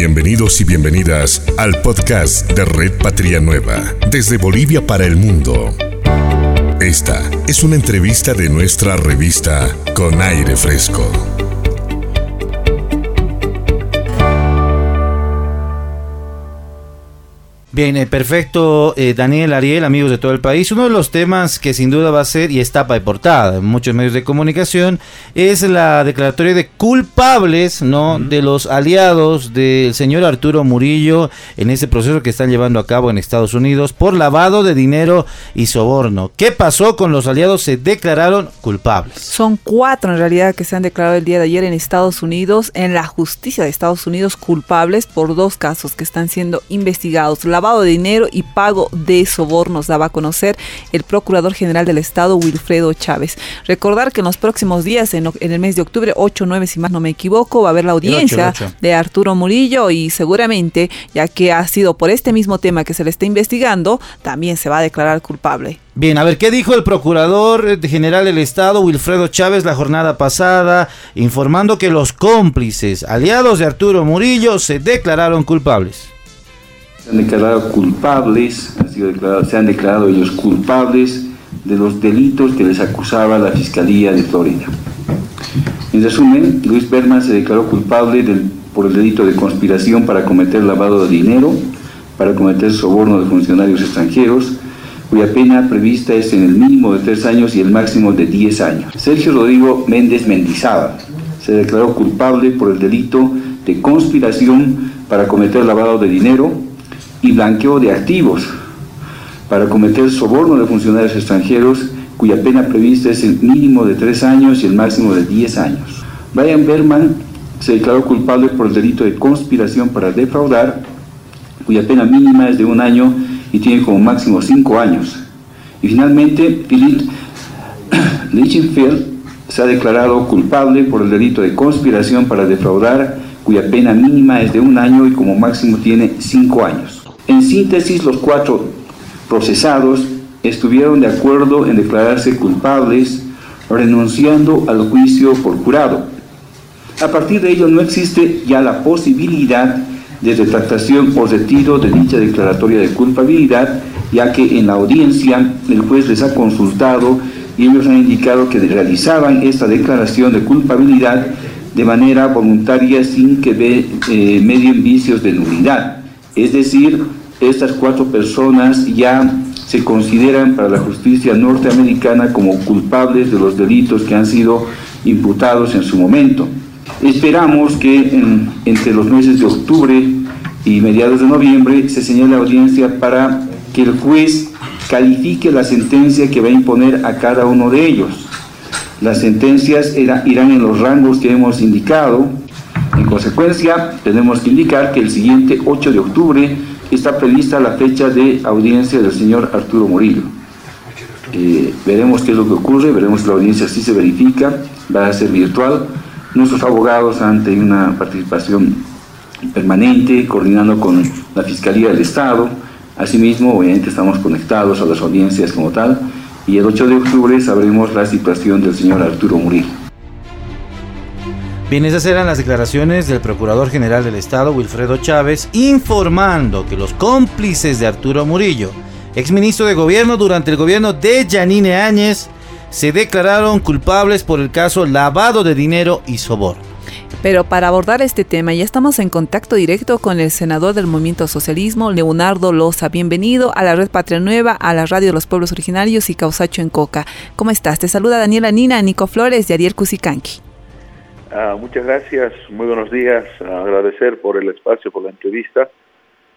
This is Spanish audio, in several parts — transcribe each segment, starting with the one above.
Bienvenidos y bienvenidas al podcast de Red Patria Nueva, desde Bolivia para el mundo. Esta es una entrevista de nuestra revista Con Aire Fresco. Bien, eh, perfecto, eh, Daniel Ariel, amigos de todo el país. Uno de los temas que sin duda va a ser y está de portada en muchos medios de comunicación es la declaratoria de culpables, ¿no? De los aliados del señor Arturo Murillo en ese proceso que están llevando a cabo en Estados Unidos por lavado de dinero y soborno. ¿Qué pasó con los aliados? Se declararon culpables. Son cuatro en realidad que se han declarado el día de ayer en Estados Unidos, en la justicia de Estados Unidos, culpables por dos casos que están siendo investigados. Lavado de dinero y pago de sobornos, daba a conocer el Procurador General del Estado, Wilfredo Chávez. Recordar que en los próximos días, en, el mes de octubre, 8 9, si más no me equivoco, va a haber la audiencia de Arturo Murillo y seguramente, ya que ha sido por este mismo tema que se le está investigando, también se va a declarar culpable. Bien, a ver, ¿qué dijo el Procurador General del Estado, Wilfredo Chávez, la jornada pasada, informando que los cómplices, aliados de Arturo Murillo, se declararon culpables? Han declarado culpables, se han declarado ellos culpables de los delitos que les acusaba la Fiscalía de Florida. En resumen, Luis Berman se declaró culpable por el delito de conspiración para cometer lavado de dinero, para cometer soborno de funcionarios extranjeros, cuya pena prevista es en el mínimo de tres años y el máximo de diez años. Sergio Rodrigo Méndez Mendizábal se declaró culpable por el delito de conspiración para cometer lavado de dinero, y blanqueo de activos para cometer soborno de funcionarios extranjeros cuya pena prevista es el mínimo de tres años y el máximo de diez años. Brian Berman se declaró culpable por el delito de conspiración para defraudar, cuya pena mínima es de un año y tiene como máximo cinco años. Y finalmente, Philip Lichtenfeld se ha declarado culpable por el delito de conspiración para defraudar, cuya pena mínima es de un año y como máximo tiene cinco años. En síntesis, los cuatro procesados estuvieron de acuerdo en declararse culpables, renunciando al juicio por jurado. A partir de ello no existe ya la posibilidad de retractación o retiro de dicha declaratoria de culpabilidad, ya que en la audiencia el juez les ha consultado y ellos han indicado que realizaban esta declaración de culpabilidad de manera voluntaria sin que ve, eh, medien vicios de nulidad. Es decir, estas cuatro personas ya se consideran para la justicia norteamericana como culpables de los delitos que han sido imputados en su momento. Esperamos que entre los meses de octubre y mediados de noviembre se señale audiencia para que el juez califique la sentencia que va a imponer a cada uno de ellos. Las sentencias irán en los rangos que hemos indicado. En consecuencia, tenemos que indicar que el siguiente 8 de octubre está prevista la fecha de audiencia del señor Arturo Murillo. Eh, veremos qué es lo que ocurre, veremos si la audiencia sí se verifica, va a ser virtual. Nuestros abogados ante una participación permanente, coordinando con la Fiscalía del Estado. Asimismo, obviamente estamos conectados a las audiencias como tal y el 8 de octubre sabremos la situación del señor Arturo Murillo. Bien, esas eran las declaraciones del Procurador General del Estado, Wilfredo Chávez, informando que los cómplices de Arturo Murillo, exministro de Gobierno durante el gobierno de Yanine Áñez, se declararon culpables por el caso lavado de dinero y soborno. Pero para abordar este tema ya estamos en contacto directo con el senador del Movimiento Socialismo, Leonardo Loza. Bienvenido a la Red Patria Nueva, a la Radio de los Pueblos Originarios y Causacho en Coca. ¿Cómo estás? Te saluda Daniela Nina, Nico Flores y Ariel Cusicanqui. Ah, muchas gracias, muy buenos días, agradecer por el espacio, por la entrevista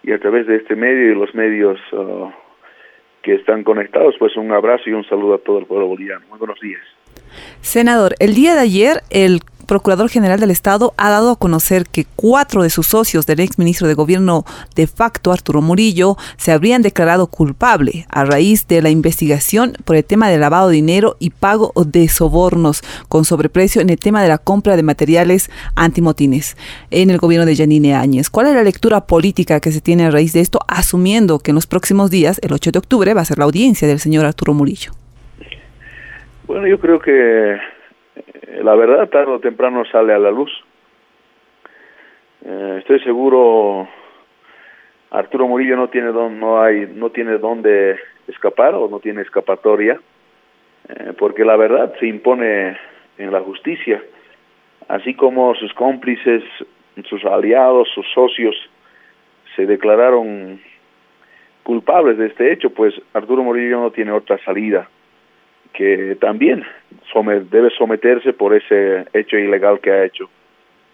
y a través de este medio y los medios ah, que están conectados, pues un abrazo y un saludo a todo el pueblo boliviano. Muy buenos días. Senador, el día de ayer el Procurador General del Estado ha dado a conocer que cuatro de sus socios del ex ministro de Gobierno de facto, Arturo Murillo, se habrían declarado culpable a raíz de la investigación por el tema de lavado de dinero y pago de sobornos con sobreprecio en el tema de la compra de materiales antimotines en el gobierno de Yanine Áñez. ¿Cuál es la lectura política que se tiene a raíz de esto, asumiendo que en los próximos días, el 8 de octubre, va a ser la audiencia del señor Arturo Murillo? Bueno, yo creo que la verdad tarde o temprano sale a la luz. Eh, estoy seguro Arturo Murillo no tiene don, no hay no tiene dónde escapar o no tiene escapatoria eh, porque la verdad se impone en la justicia así como sus cómplices sus aliados sus socios se declararon culpables de este hecho pues Arturo Murillo no tiene otra salida que también debe someterse por ese hecho ilegal que ha hecho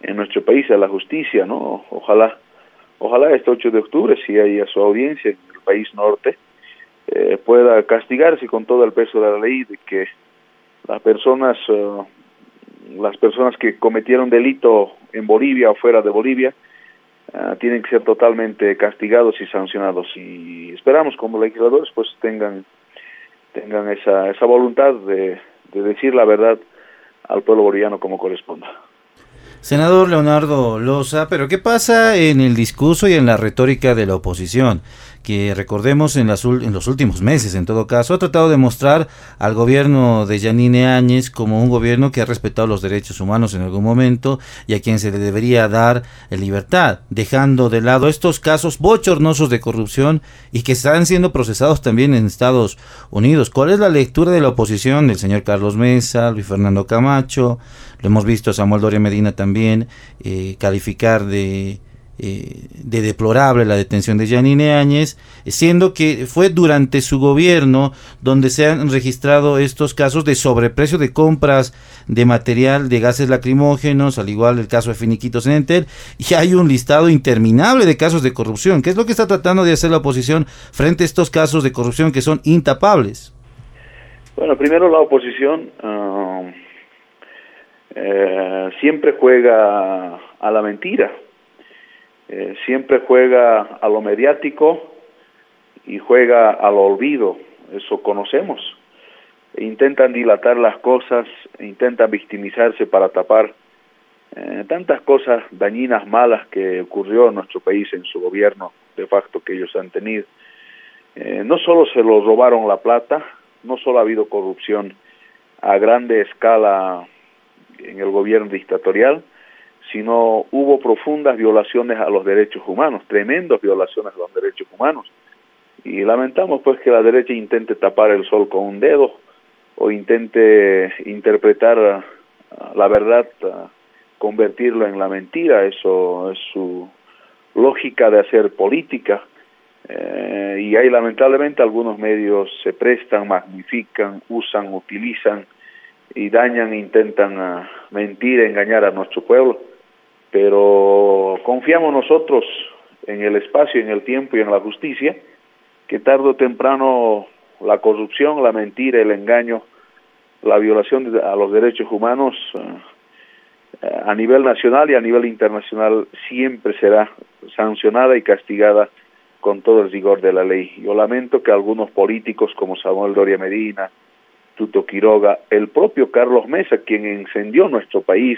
en nuestro país a la justicia no ojalá Ojalá este 8 de octubre, si hay a su audiencia en el país norte, eh, pueda castigarse con todo el peso de la ley de que las personas, eh, las personas que cometieron delito en Bolivia o fuera de Bolivia, eh, tienen que ser totalmente castigados y sancionados. Y esperamos como legisladores pues tengan, tengan esa, esa voluntad de, de decir la verdad al pueblo boliviano como corresponda. Senador Leonardo Loza, pero ¿qué pasa en el discurso y en la retórica de la oposición? que recordemos en, las, en los últimos meses, en todo caso, ha tratado de mostrar al gobierno de Yanine Áñez como un gobierno que ha respetado los derechos humanos en algún momento y a quien se le debería dar libertad, dejando de lado estos casos bochornosos de corrupción y que están siendo procesados también en Estados Unidos. ¿Cuál es la lectura de la oposición del señor Carlos Mesa, Luis Fernando Camacho? Lo hemos visto Samuel Doria Medina también eh, calificar de eh, de deplorable la detención de Janine Áñez, siendo que fue durante su gobierno donde se han registrado estos casos de sobreprecio de compras de material de gases lacrimógenos, al igual el caso de Finiquitos en Entel, y hay un listado interminable de casos de corrupción. ¿Qué es lo que está tratando de hacer la oposición frente a estos casos de corrupción que son intapables? Bueno, primero la oposición ah, eh, siempre juega a la mentira eh, siempre juega a lo mediático y juega al olvido, eso conocemos. Intentan dilatar las cosas, intentan victimizarse para tapar eh, tantas cosas dañinas, malas que ocurrió en nuestro país en su gobierno de facto que ellos han tenido. No solo se los robaron la plata, no solo ha habido corrupción a grande escala en el gobierno dictatorial, sino hubo profundas violaciones a los derechos humanos, tremendas violaciones a los derechos humanos. Y lamentamos pues que la derecha intente tapar el sol con un dedo o intente interpretar la verdad, convertirlo en la mentira, eso es su lógica de hacer política. Eh, y ahí lamentablemente algunos medios se prestan, magnifican, usan, utilizan y dañan, intentan uh, mentir, engañar a nuestro pueblo pero confiamos nosotros en el espacio, en el tiempo y en la justicia, que tarde o temprano la corrupción, la mentira, el engaño, la violación a los derechos humanos eh, a nivel nacional y a nivel internacional siempre será sancionada y castigada con todo el rigor de la ley. Yo lamento que algunos políticos como Samuel Doria Medina, Tuto Quiroga, el propio Carlos Mesa, quien encendió nuestro país,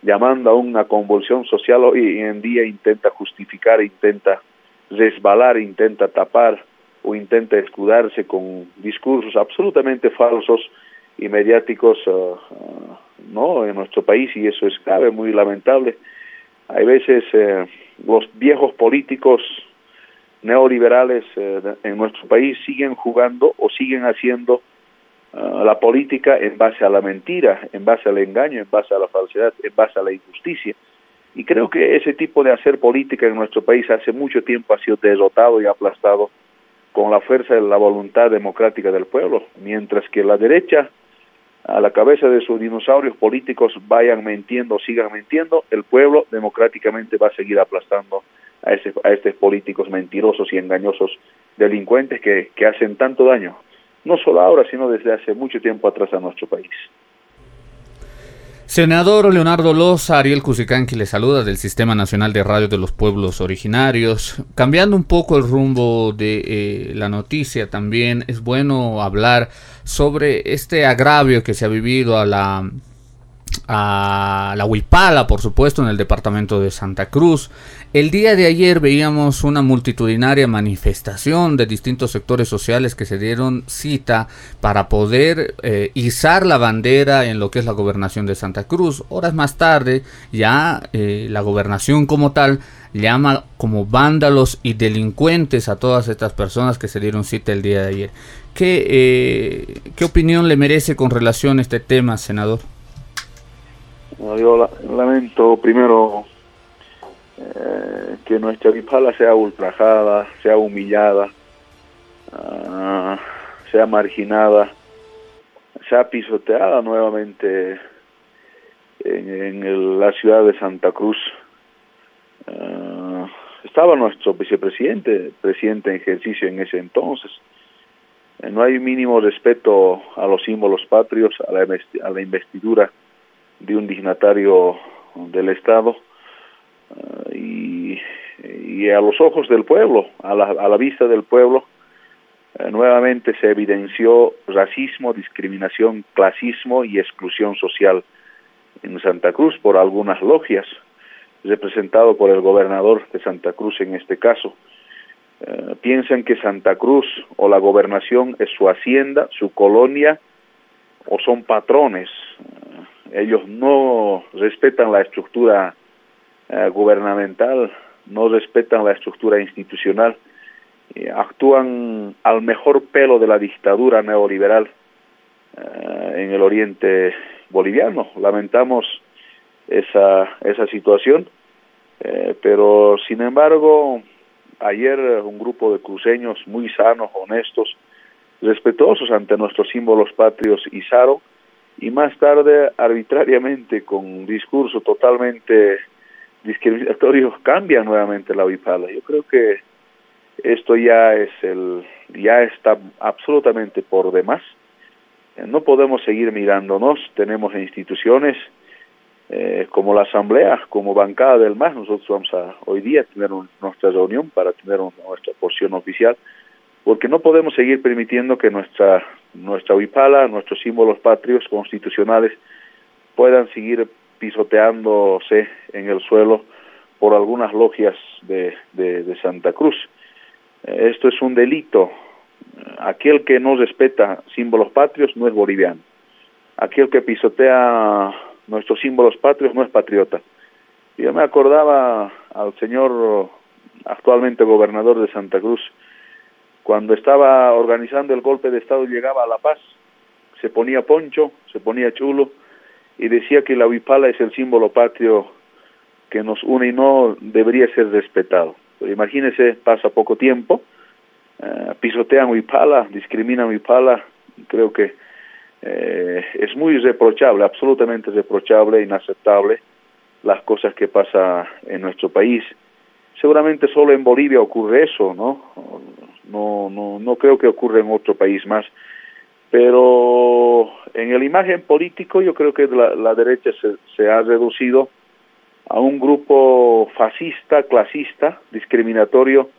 llamando a una convulsión social hoy en día intenta justificar, intenta resbalar, intenta tapar o intenta escudarse con discursos absolutamente falsos y mediáticos uh, uh, no en nuestro país y eso es grave, muy lamentable. Hay veces eh, los viejos políticos neoliberales eh, en nuestro país siguen jugando o siguen haciendo la política en base a la mentira, en base al engaño, en base a la falsedad, en base a la injusticia. Y creo que ese tipo de hacer política en nuestro país hace mucho tiempo ha sido derrotado y aplastado con la fuerza de la voluntad democrática del pueblo, mientras que la derecha, a la cabeza de sus dinosaurios políticos, vayan mintiendo, sigan mintiendo, el pueblo democráticamente va a seguir aplastando a, ese, a estos políticos mentirosos y engañosos delincuentes que, que hacen tanto daño no solo ahora, sino desde hace mucho tiempo atrás a nuestro país. Senador Leonardo Loza, Ariel Cusicanqui le saluda del Sistema Nacional de Radio de los Pueblos Originarios. Cambiando un poco el rumbo de eh, la noticia, también es bueno hablar sobre este agravio que se ha vivido a la a la Huipala, por supuesto, en el departamento de Santa Cruz. El día de ayer veíamos una multitudinaria manifestación de distintos sectores sociales que se dieron cita para poder eh, izar la bandera en lo que es la gobernación de Santa Cruz. Horas más tarde, ya eh, la gobernación como tal llama como vándalos y delincuentes a todas estas personas que se dieron cita el día de ayer. ¿Qué, eh, ¿qué opinión le merece con relación a este tema, senador? yo lamento primero eh, que nuestra Vipala sea ultrajada, sea humillada, uh, sea marginada, sea pisoteada nuevamente en, la ciudad de Santa Cruz. Uh, estaba nuestro vicepresidente, presidente en ejercicio en ese entonces. Eh, no hay mínimo respeto a los símbolos patrios, a la investidura de un dignatario del Estado uh, y, y, a los ojos del pueblo, a la, a la vista del pueblo, uh, nuevamente se evidenció racismo, discriminación, clasismo y exclusión social en Santa Cruz por algunas logias, representado por el gobernador de Santa Cruz en este caso. Uh, piensan que Santa Cruz o la gobernación es su hacienda, su colonia o son patrones ellos no respetan la estructura eh, gubernamental, no respetan la estructura institucional, eh, actúan al mejor pelo de la dictadura neoliberal eh, en el oriente boliviano. Lamentamos esa, esa situación, pero sin embargo, ayer un grupo de cruceños muy sanos, honestos, respetuosos ante nuestros símbolos patrios izaron y más tarde arbitrariamente con un discurso totalmente discriminatorio cambia nuevamente la Huipala. Yo creo que esto ya es el ya está absolutamente por demás. Eh, no podemos seguir mirándonos, tenemos instituciones eh, como la Asamblea, como bancada del MAS, nosotros vamos a hoy día tener nuestra reunión para tener nuestra porción oficial, porque no podemos seguir permitiendo que nuestra nuestra nuestros símbolos patrios constitucionales puedan seguir pisoteándose en el suelo por algunas logias de, de, Santa Cruz. Eh, esto es un delito. Aquel que no respeta símbolos patrios no es boliviano. Aquel que pisotea nuestros símbolos patrios no es patriota. Yo me acordaba al señor actualmente gobernador de Santa Cruz, cuando estaba organizando el golpe de Estado llegaba a La Paz, se ponía poncho, se ponía chulo y decía que la huipala es el símbolo patrio que nos une y no debería ser respetado. Pero imagínese, pasa poco tiempo, uh, pisotean huipala, discriminan huipala, creo que eh, es muy reprochable, absolutamente reprochable, inaceptable las cosas que pasa en nuestro país. Seguramente solo en Bolivia ocurre eso, ¿no? no, no, no creo que ocurra en otro país más. Pero en el imagen político yo creo que la, la derecha se, se ha reducido a un grupo fascista, clasista, discriminatorio,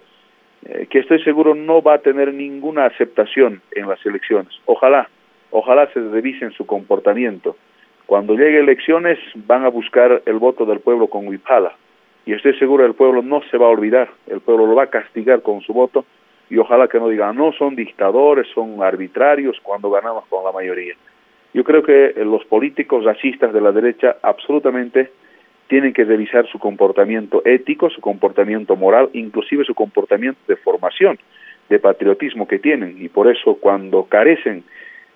eh, que estoy seguro no va a tener ninguna aceptación en las elecciones. Ojalá, ojalá se revisen su comportamiento. Cuando llegue elecciones van a buscar el voto del pueblo con Huipala. Y estoy seguro el pueblo no se va a olvidar, el pueblo lo va a castigar con su voto y ojalá que no digan, no, son dictadores, son arbitrarios cuando ganamos con la mayoría. Yo creo que los políticos racistas de la derecha absolutamente tienen que revisar su comportamiento ético, su comportamiento moral, inclusive su comportamiento de formación, de patriotismo que tienen. Y por eso cuando carecen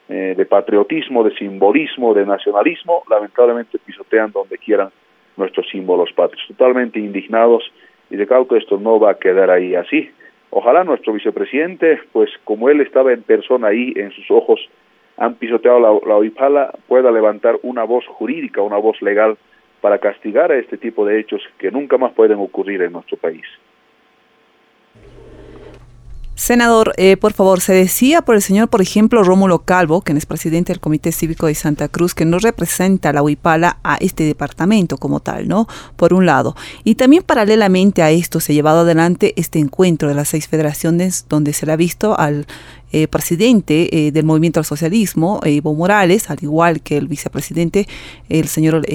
eh, de patriotismo, de simbolismo, de nacionalismo, lamentablemente pisotean donde quieran nuestros símbolos patrios. Totalmente indignados y de cauto esto no va a quedar ahí así. Ojalá nuestro vicepresidente, pues como él estaba en persona ahí, en sus ojos han pisoteado la, la OIPALA, pueda levantar una voz jurídica, una voz legal para castigar a este tipo de hechos que nunca más pueden ocurrir en nuestro país. Senador, eh, por favor, se decía por el señor, por ejemplo, Rómulo Calvo, quien es presidente del Comité Cívico de Santa Cruz, que no representa la Huipala a este departamento como tal, ¿no? Por un lado. Y también paralelamente a esto se ha llevado adelante este encuentro de las seis federaciones donde se le ha visto al eh, presidente eh, del movimiento al socialismo, Evo Morales, al igual que el vicepresidente, el señor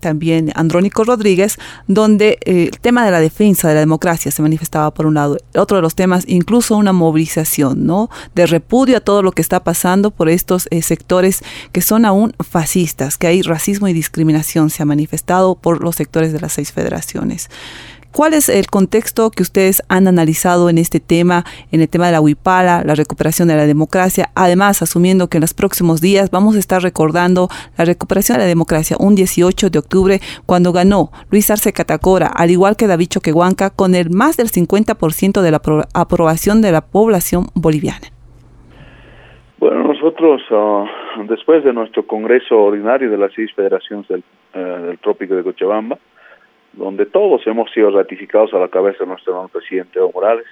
también Andrónico Rodríguez, donde el tema de la defensa de la democracia se manifestaba por un lado. Otro de los temas, incluso una movilización, ¿no? De repudio a todo lo que está pasando por estos sectores que son aún fascistas, que hay racismo y discriminación se ha manifestado por los sectores de las seis federaciones. ¿Cuál es el contexto que ustedes han analizado en este tema, en el tema de la huipala, la recuperación de la democracia? Además, asumiendo que en los próximos días vamos a estar recordando la recuperación de la democracia, un 18 de octubre, cuando ganó Luis Arce Catacora, al igual que David Choquehuanca, con el más del 50% de la aprobación de la población boliviana. Bueno, nosotros, ah, después de nuestro Congreso Ordinario de las seis federaciones del, eh, del Trópico de Cochabamba, donde todos hemos sido ratificados a la cabeza de nuestro hermano presidente Evo Morales.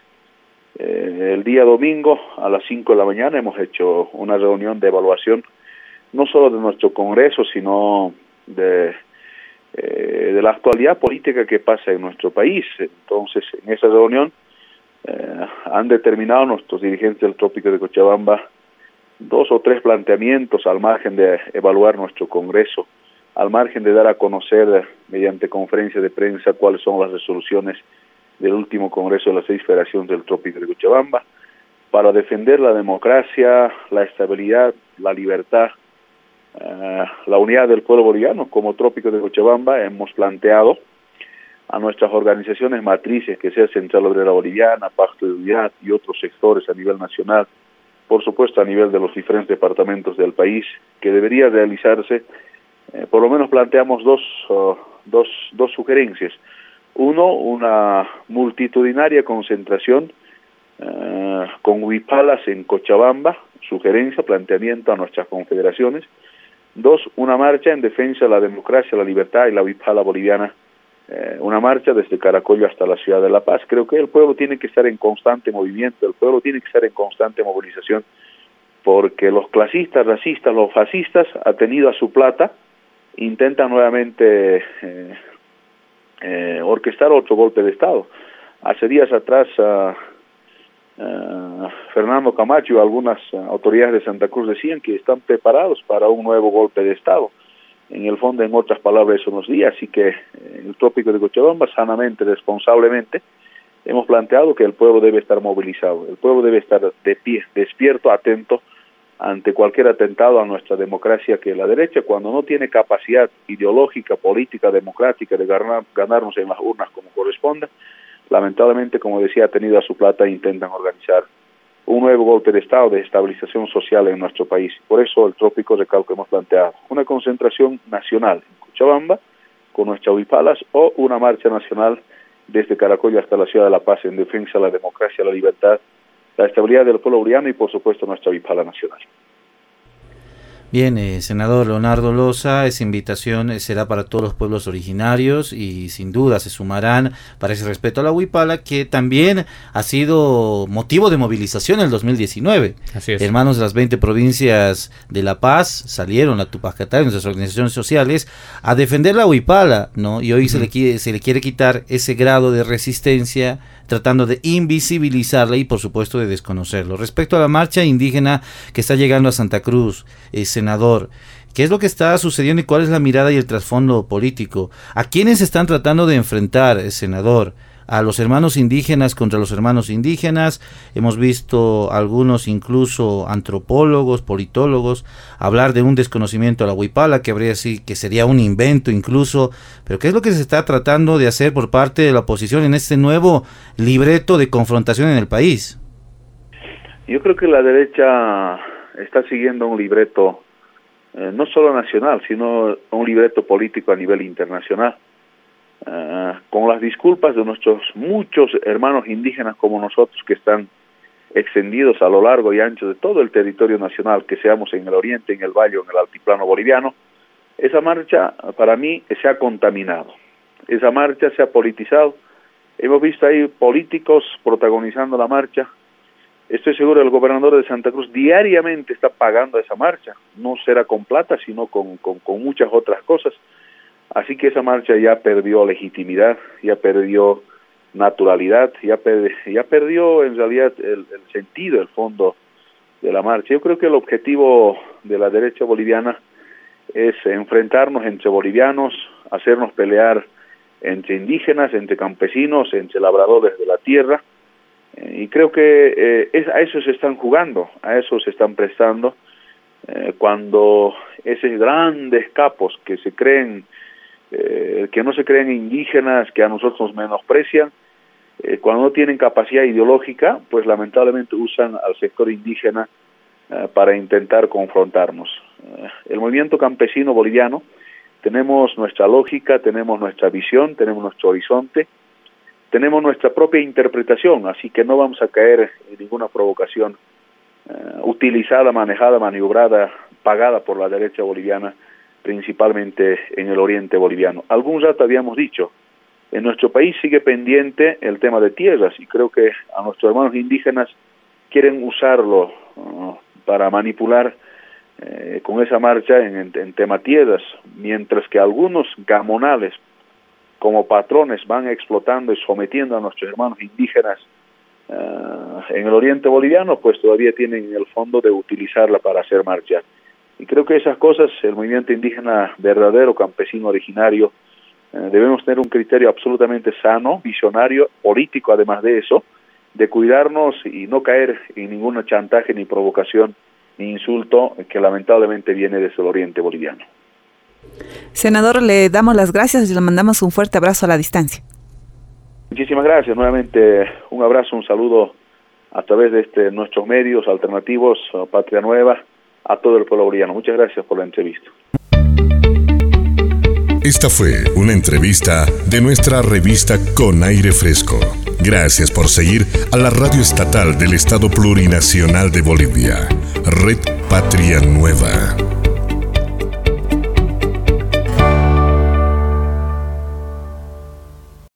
Eh, el día domingo a las 5 de la mañana hemos hecho una reunión de evaluación, no solo de nuestro Congreso, sino de, eh, de la actualidad política que pasa en nuestro país. Entonces, en esa reunión eh, han determinado nuestros dirigentes del Trópico de Cochabamba dos o tres planteamientos al margen de evaluar nuestro Congreso al margen de dar a conocer mediante conferencia de prensa cuáles son las resoluciones del último Congreso de las seis federaciones del Trópico de Cochabamba, para defender la democracia, la estabilidad, la libertad, eh, la unidad del pueblo boliviano, como Trópico de Cochabamba hemos planteado a nuestras organizaciones matrices, que sea Central Obrera Boliviana, Pacto de Unidad y otros sectores a nivel nacional, por supuesto a nivel de los diferentes departamentos del país, que debería realizarse eh, por lo menos planteamos dos, dos, dos sugerencias. Uno, una multitudinaria concentración uh, con huipalas en Cochabamba, sugerencia, planteamiento a nuestras confederaciones. Dos, una marcha en defensa de la democracia, la libertad y la huipala boliviana. Eh, una marcha desde Caracollo hasta la ciudad de La Paz. Creo que el pueblo tiene que estar en constante movimiento, el pueblo tiene que estar en constante movilización, porque los clasistas, racistas, los fascistas han tenido a su plata intenta nuevamente eh, eh, orquestar otro golpe de Estado. Hace días atrás Fernando Camacho y algunas autoridades de Santa Cruz decían que están preparados para un nuevo golpe de Estado. En el fondo, en otras palabras, eso nos dice. Así que en el tópico de Cochabamba, sanamente, responsablemente, hemos planteado que el pueblo debe estar movilizado, el pueblo debe estar de pie, despierto, atento ante cualquier atentado a nuestra democracia que la derecha, cuando no tiene capacidad ideológica, política, democrática de ganar, ganarnos en las urnas como corresponde, lamentablemente, como decía, ha tenido a su plata e intentan organizar un nuevo golpe de Estado de estabilización social en nuestro país. Por eso el trópico recalco hemos planteado una concentración nacional en Cochabamba con nuestras huipalas o una marcha nacional desde Caracollo hasta la ciudad de La Paz en defensa de la democracia, la libertad la estabilidad del pueblo boliviano y por supuesto nuestra Bipala nacional. Bien, eh, senador Leonardo Loza, esa invitación eh, será para todos los pueblos originarios y sin duda se sumarán para ese respeto a la Huipala, que también ha sido motivo de movilización en el 2019. Así es. Hermanos de las 20 provincias de La Paz salieron a Tupac nuestras organizaciones sociales, a defender la Huipala, ¿no? Y hoy se, le quiere, se le quiere quitar ese grado de resistencia tratando de invisibilizarla y por supuesto de desconocerlo. Respecto a la marcha indígena que está llegando a Santa Cruz, eh, senador, ¿qué es lo que está sucediendo y cuál es la mirada y el trasfondo político? ¿A quiénes están tratando de enfrentar, eh, senador? A los hermanos indígenas contra los hermanos indígenas. Hemos visto algunos incluso antropólogos, politólogos, hablar de un desconocimiento a la huipala, que habría sí, que sería un invento incluso. Pero ¿qué es lo que se está tratando de hacer por parte de la oposición en este nuevo libreto de confrontación en el país? Yo creo que la derecha está siguiendo un libreto eh, no solo nacional, sino un libreto político a nivel internacional Ah, con las disculpas de nuestros muchos hermanos indígenas como nosotros que están extendidos a lo largo y ancho de todo el territorio nacional, que seamos en el oriente, en el valle en el altiplano boliviano, esa marcha para mí se ha contaminado, esa marcha se ha politizado, hemos visto ahí políticos protagonizando la marcha, estoy seguro el gobernador de Santa Cruz diariamente está pagando esa marcha, no será con plata, sino con muchas otras cosas, Así que esa marcha ya perdió legitimidad, ya perdió naturalidad, ya, ya perdió en realidad el, sentido, el fondo de la marcha. Yo creo que el objetivo de la derecha boliviana es enfrentarnos entre bolivianos, hacernos pelear entre indígenas, entre campesinos, entre labradores de la tierra, eh, y creo que eh, es, a eso se están jugando, a eso se están prestando, eh, cuando esos grandes capos que se creen, que no se creen indígenas, que a nosotros nos menosprecian, cuando no tienen capacidad ideológica, pues lamentablemente usan al sector indígena para intentar confrontarnos. el movimiento campesino boliviano, tenemos nuestra lógica, tenemos nuestra visión, tenemos nuestro horizonte, tenemos nuestra propia interpretación, así que no vamos a caer en ninguna provocación eh, utilizada, manejada, maniobrada, pagada por la derecha boliviana, principalmente en el oriente boliviano. Algún rato habíamos dicho, en nuestro país sigue pendiente el tema de tierras y creo que a nuestros hermanos indígenas quieren usarlo uh, para manipular eh, con esa marcha en, en tema tierras, mientras que algunos gamonales como patrones van explotando y sometiendo a nuestros hermanos indígenas eh, en el oriente boliviano, pues todavía tienen el fondo de utilizarla para hacer marcha. Y creo que esas cosas, el movimiento indígena verdadero, campesino originario, eh, debemos tener un criterio absolutamente sano, visionario, político además de eso, de cuidarnos y no caer en ningún chantaje ni provocación ni insulto que lamentablemente viene desde el oriente boliviano. Senador, le damos las gracias y le mandamos un fuerte abrazo a la distancia. Muchísimas gracias. Nuevamente un abrazo, un saludo a través de este, nuestros medios alternativos, Patria Nueva, a todo el pueblo boliviano. Muchas gracias por la entrevista. Esta fue una entrevista de nuestra revista Con Aire Fresco. Gracias por seguir a la radio estatal del Estado Plurinacional de Bolivia, Red Patria Nueva.